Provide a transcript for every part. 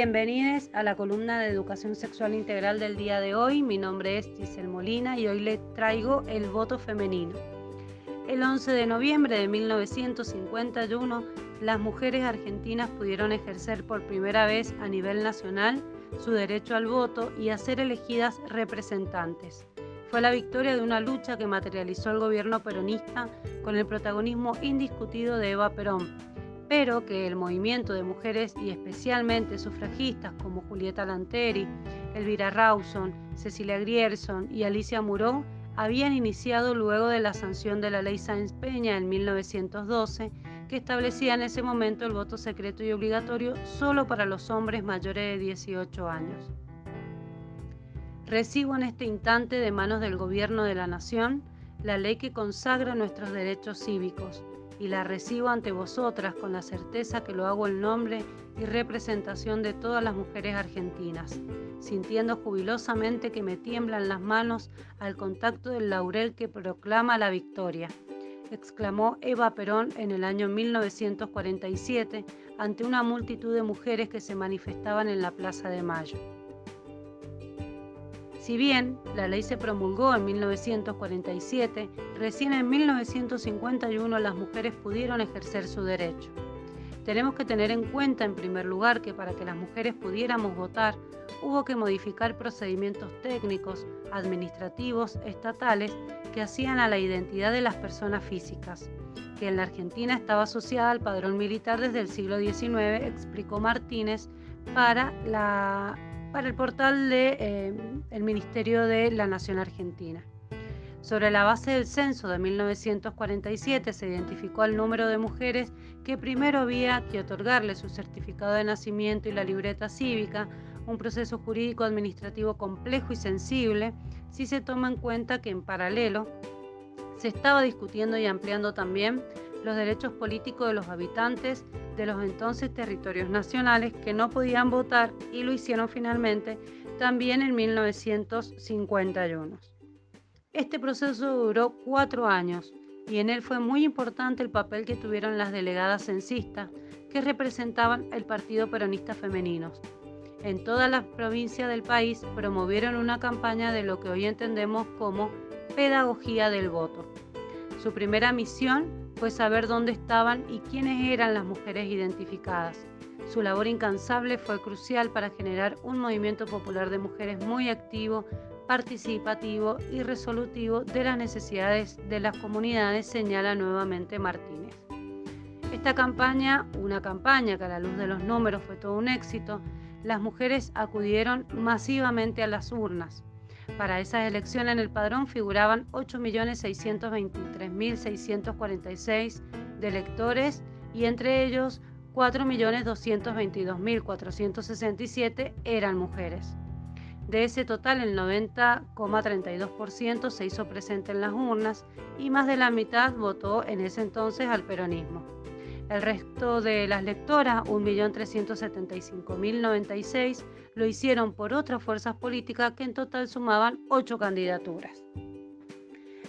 Bienvenidos a la columna de Educación Sexual Integral del día de hoy. Mi nombre es Giselle Molina y hoy les traigo el voto femenino. El 11 de noviembre de 1951, las mujeres argentinas pudieron ejercer por primera vez a nivel nacional su derecho al voto y a ser elegidas representantes. Fue la victoria de una lucha que materializó el gobierno peronista con el protagonismo indiscutido de Eva Perón, pero que el movimiento de mujeres y especialmente sufragistas como Julieta Lanteri, Elvira Rawson, Cecilia Grierson y Alicia Muró habían iniciado luego de la sanción de la ley Sáenz Peña en 1912, que establecía en ese momento el voto secreto y obligatorio solo para los hombres mayores de 18 años. Recibo en este instante de manos del Gobierno de la Nación la ley que consagra nuestros derechos cívicos y la recibo ante vosotras con la certeza que lo hago en nombre y representación de todas las mujeres argentinas, sintiendo jubilosamente que me tiemblan las manos al contacto del laurel que proclama la victoria, exclamó Eva Perón en el año 1947 ante una multitud de mujeres que se manifestaban en la Plaza de Mayo. Si bien la ley se promulgó en 1947, recién en 1951 las mujeres pudieron ejercer su derecho. Tenemos que tener en cuenta, en primer lugar, que para que las mujeres pudiéramos votar, hubo que modificar procedimientos técnicos, administrativos, estatales, que hacían a la identidad de las personas físicas, que en la Argentina estaba asociada al padrón militar desde el siglo XIX, explicó Martínez, para la para el portal del de, eh, Ministerio de la Nación Argentina. Sobre la base del censo de 1947 se identificó el número de mujeres que primero había que otorgarle su certificado de nacimiento y la libreta cívica, un proceso jurídico administrativo complejo y sensible, si se toma en cuenta que en paralelo se estaba discutiendo y ampliando también los derechos políticos de los habitantes de los entonces territorios nacionales que no podían votar y lo hicieron finalmente también en 1951. Este proceso duró cuatro años y en él fue muy importante el papel que tuvieron las delegadas censistas que representaban el Partido Peronista Femeninos. En todas las provincias del país promovieron una campaña de lo que hoy entendemos como pedagogía del voto. Su primera misión fue saber dónde estaban y quiénes eran las mujeres identificadas. Su labor incansable fue crucial para generar un movimiento popular de mujeres muy activo, participativo y resolutivo de las necesidades de las comunidades, señala nuevamente Martínez. Esta campaña, una campaña que a la luz de los números fue todo un éxito, las mujeres acudieron masivamente a las urnas. Para esas elecciones en el padrón figuraban 8.623.646 de electores y entre ellos 4.222.467 eran mujeres. De ese total, el 90,32% se hizo presente en las urnas y más de la mitad votó en ese entonces al peronismo. El resto de las lectoras, 1.375.096, lo hicieron por otras fuerzas políticas que en total sumaban ocho candidaturas.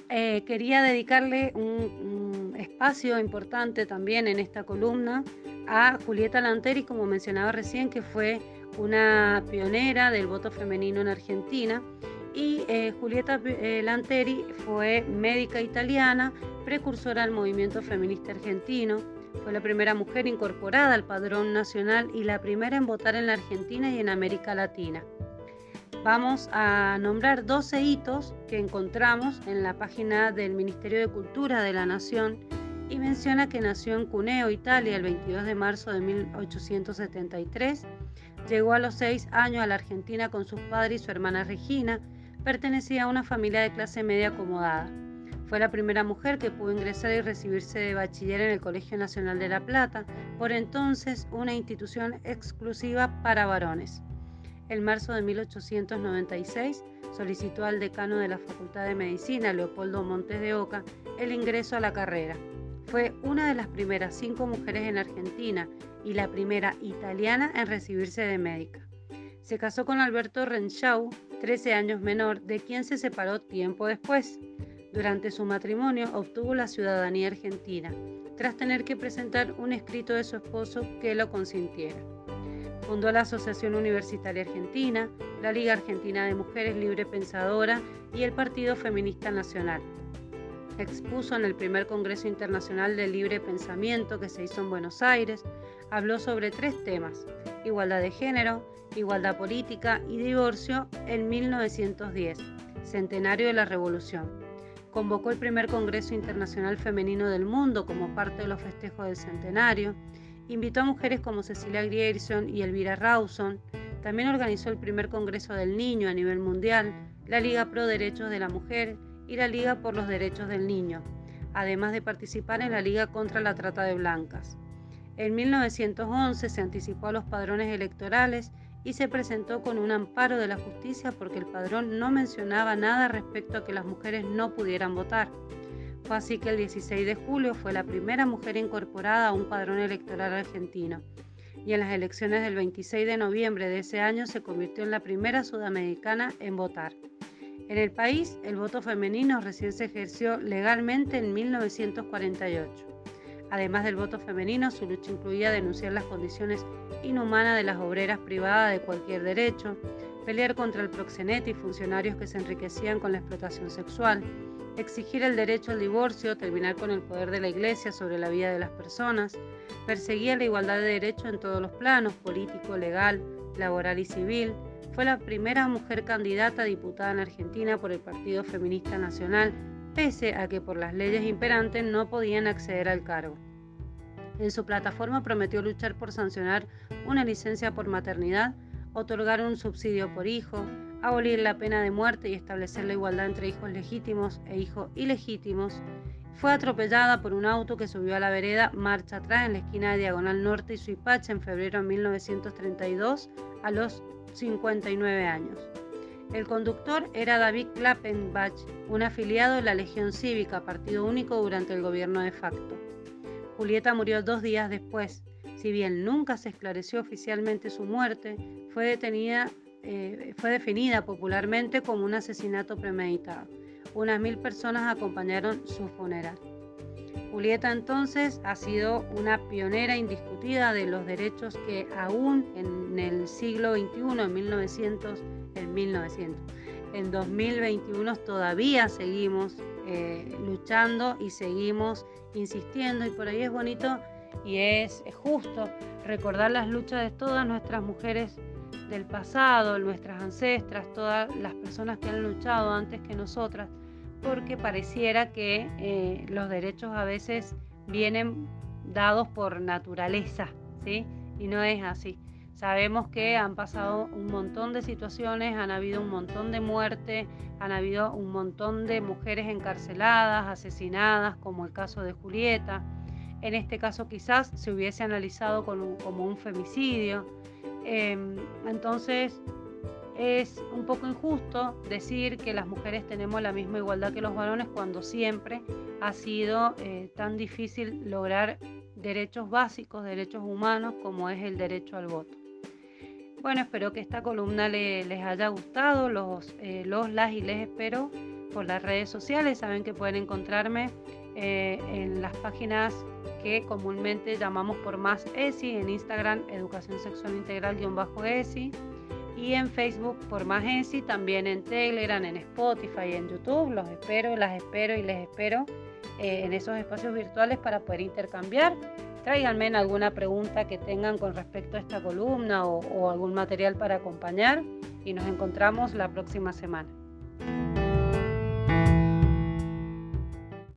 Eh, quería dedicarle un, espacio importante también en esta columna a Julieta Lanteri, como mencionaba recién, que fue una pionera del voto femenino en Argentina. Y eh, Julieta eh, Lanteri fue médica italiana, precursora del movimiento feminista argentino, fue la primera mujer incorporada al padrón nacional y la primera en votar en la Argentina y en América Latina. Vamos a nombrar 12 hitos que encontramos en la página del Ministerio de Cultura de la Nación y menciona que nació en Cuneo, Italia, el 22 de marzo de 1873. Llegó a los 6 años a la Argentina con sus padres y su hermana Regina. Pertenecía a una familia de clase media acomodada. Fue la primera mujer que pudo ingresar y recibirse de bachiller en el Colegio Nacional de La Plata, por entonces una institución exclusiva para varones. En marzo de 1896 solicitó al decano de la Facultad de Medicina, Leopoldo Montes de Oca, el ingreso a la carrera. Fue una de las primeras cinco mujeres en Argentina y la primera italiana en recibirse de médica. Se casó con Alberto Renschau, 13 años menor, de quien se separó tiempo después. Durante su matrimonio obtuvo la ciudadanía argentina, tras tener que presentar un escrito de su esposo que lo consintiera. Fundó la Asociación Universitaria Argentina, la Liga Argentina de Mujeres Libre Pensadora y el Partido Feminista Nacional. Expuso en el primer Congreso Internacional de Libre Pensamiento que se hizo en Buenos Aires. Habló sobre tres temas, igualdad de género, igualdad política y divorcio en 1910, centenario de la Revolución. Convocó el primer Congreso Internacional Femenino del Mundo como parte de los festejos del centenario. Invitó a mujeres como Cecilia Grierson y Elvira Rawson. También organizó el primer Congreso del Niño a nivel mundial, la Liga Pro Derechos de la Mujer y la Liga por los Derechos del Niño, además de participar en la Liga contra la Trata de Blancas. En 1911 se anticipó a los padrones electorales y se presentó con un amparo de la justicia porque el padrón no mencionaba nada respecto a que las mujeres no pudieran votar. Fue así que el 16 de julio fue la primera mujer incorporada a un padrón electoral argentino y en las elecciones del 26 de noviembre de ese año se convirtió en la primera sudamericana en votar. En el país, el voto femenino recién se ejerció legalmente en 1948. Además del voto femenino, su lucha incluía denunciar las condiciones inhumanas de las obreras privadas de cualquier derecho, pelear contra el proxenete y funcionarios que se enriquecían con la explotación sexual, exigir el derecho al divorcio, terminar con el poder de la Iglesia sobre la vida de las personas, perseguía la igualdad de derechos en todos los planos, político, legal, laboral y civil, fue la primera mujer candidata a diputada en Argentina por el Partido Feminista Nacional pese a que por las leyes imperantes no podían acceder al cargo. En su plataforma prometió luchar por sancionar una licencia por maternidad, otorgar un subsidio por hijo, abolir la pena de muerte y establecer la igualdad entre hijos legítimos e hijos ilegítimos. Fue atropellada por un auto que subió a la vereda marcha atrás en la esquina de Diagonal Norte y Suipacha en febrero de 1932 a los 59 años. El conductor era David Klappenbach, un afiliado de la Legión Cívica, partido único durante el gobierno de facto. Julieta murió dos días después. Si bien nunca se esclareció oficialmente su muerte, fue, detenida, eh, fue definida popularmente como un asesinato premeditado. Unas mil personas acompañaron su funeral. Julieta entonces ha sido una pionera indiscutida de los derechos que aún en el siglo XXI, en 1900, en 1900. En 2021 todavía seguimos eh, luchando y seguimos insistiendo y por ahí es bonito y es, justo recordar las luchas de todas nuestras mujeres del pasado, nuestras ancestras, todas las personas que han luchado antes que nosotras, porque pareciera que eh, los derechos a veces vienen dados por naturaleza, ¿sí? Y no es así. Sabemos que han pasado un montón de situaciones, han habido un montón de muertes, han habido un montón de mujeres encarceladas, asesinadas, como el caso de Julieta. En este caso quizás se hubiese analizado como un femicidio. Em, entonces es un poco injusto decir que las mujeres tenemos la misma igualdad que los varones cuando siempre ha sido eh, tan difícil lograr derechos básicos, derechos humanos como es el derecho al voto. Bueno, espero que esta columna les haya gustado. Los, eh, los, las y les espero por las redes sociales. Saben que pueden encontrarme eh, en las páginas que comúnmente llamamos por más ESI, en Instagram Educación Sexual Integral-ESI y en Facebook por más ESI, también en Telegram, en Spotify, en YouTube. Los espero, las espero y les espero eh, en esos espacios virtuales para poder intercambiar Tráiganme alguna pregunta que tengan con respecto a esta columna o, o algún material para acompañar y nos encontramos la próxima semana.